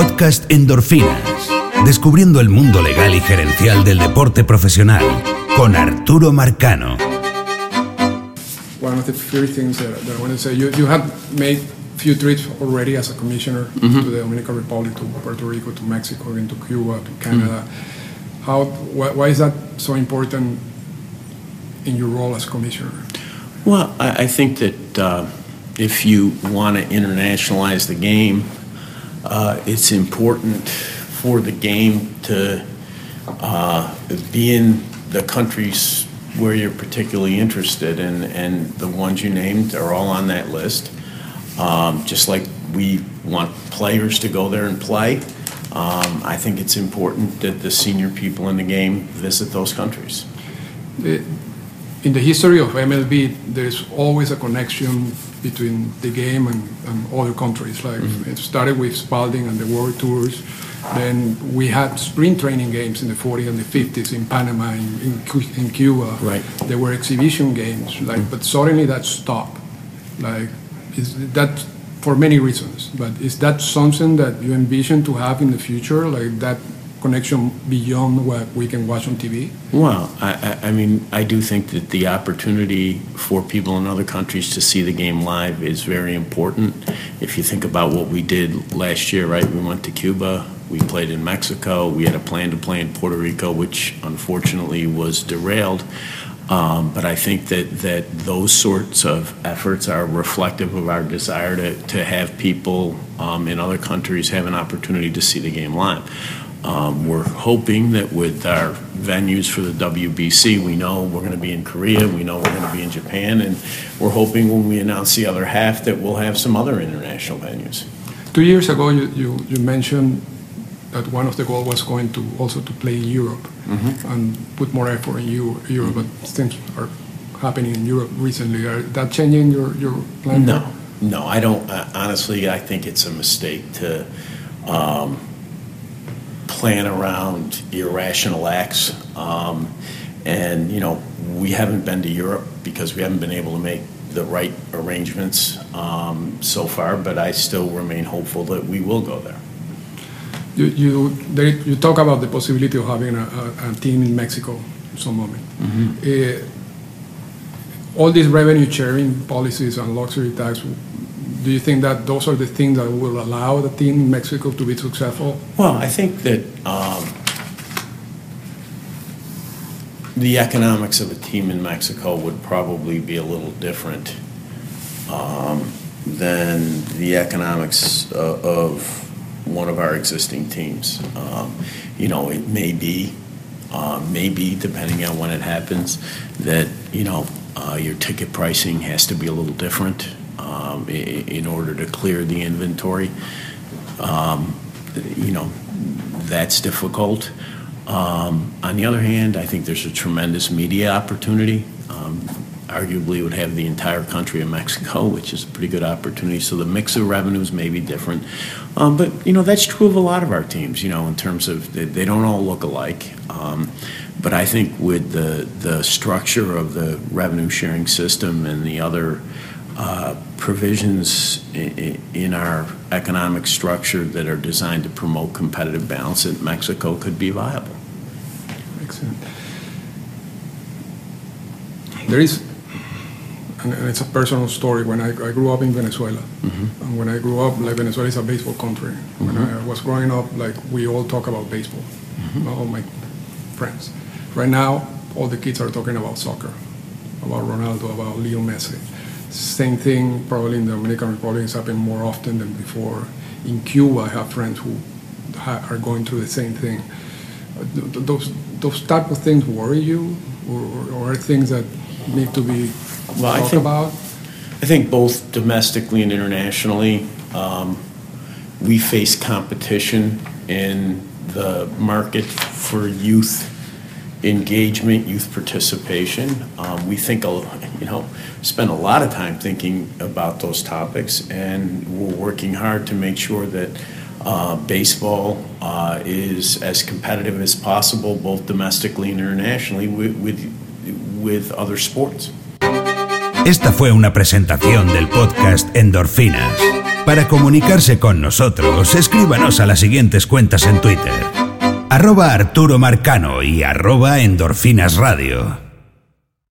Podcast Endorfinas. Descubriendo el mundo legal y gerencial del deporte profesional con Arturo Marcano. One of the first things that, that I want to say, you, you have made few trips already as a commissioner to the Dominican Republic, to Puerto Rico, to Mexico, and to Cuba, to Canada. How, why, why is that so important in your role as commissioner? Well, I, I think that uh, if you want to internationalize the game, uh, it's important for the game to uh, be in the countries where you're particularly interested, and, and the ones you named are all on that list. Um, just like we want players to go there and play, um, I think it's important that the senior people in the game visit those countries. In the history of MLB, there's always a connection between the game and, and other countries. Like mm-hmm. it started with Spalding and the World Tours. Then we had spring training games in the 40s and the 50s in Panama, in, in, in Cuba. Right. There were exhibition games, like, mm-hmm. but suddenly that stopped. Like, is that for many reasons? But is that something that you envision to have in the future, like that connection beyond what we can watch on TV? Well, I, I, mean, I do think that the opportunity for people in other countries to see the game live is very important. If you think about what we did last year, right? We went to Cuba, we played in Mexico, we had a plan to play in Puerto Rico, which unfortunately was derailed. Um, but I think that, that those sorts of efforts are reflective of our desire to, to have people um, in other countries have an opportunity to see the game live. Um, we're hoping that with our venues for the WBC, we know we're going to be in Korea, we know we're going to be in Japan, and we're hoping when we announce the other half that we'll have some other international venues. Two years ago, you, you, you mentioned that one of the goals was going to also to play in Europe and put more effort in Eu- Europe, but things are happening in Europe recently. Are that changing your, your plan? No, no, I don't. Uh, honestly, I think it's a mistake to um, plan around irrational acts. Um, and you know, we haven't been to Europe because we haven't been able to make the right arrangements um, so far. But I still remain hopeful that we will go there. You, you, there, you talk about the possibility of having a, a, a team in Mexico at some moment. Uh, all these revenue sharing policies and luxury tax, do you think that those are the things that will allow the team in Mexico to be successful? Well, I think that um, the economics of a team in Mexico would probably be a little different um, than the economics of, of one of our existing teams. Um, you know, it may be, uh, maybe depending on when it happens, that you know uh, your ticket pricing has to be a little different um, in order to clear the inventory. Um, you know, that's difficult. Um, on the other hand, I think there's a tremendous media opportunity. Um, arguably, would have the entire country of Mexico, which is a pretty good opportunity. So the mix of revenues may be different. Um, but, you know, that's true of a lot of our teams, you know, in terms of they, they don't all look alike. Um, but I think with the, the structure of the revenue sharing system and the other Uh, provisions i- i- in our economic structure that are designed to promote competitive balance, that Mexico could be viable. Excellent. There is, and it's a personal story. When I, I grew up in Venezuela, mm-hmm. and when I grew up, like Venezuela is a baseball country. When mm-hmm. I was growing up, like we all talk about baseball, mm-hmm. all my friends. Right now, all the kids are talking about soccer, about Ronaldo, about Leo Messi. Same thing probably in the Dominican Republic is happening more often than before. In Cuba, I have friends who ha- are going through the same thing. Th- th- Those, those type of things worry you, or, or are things that need to be Well, I talked think- about? I think both domestically and internationally, um, we face competition in the market for youth engagement, youth participation. Um, we think, a- you know, spend a lot of time thinking about those topics, and we're working hard to make sure that uh, baseball uh, is as competitive as possible, both domestically and internationally, with, with, with other sports. Esta fue una presentación del podcast Endorfinas. Para comunicarse con nosotros, escríbanos a las siguientes cuentas en Twitter. Arroba Arturo Marcano y arroba Endorfinas Radio.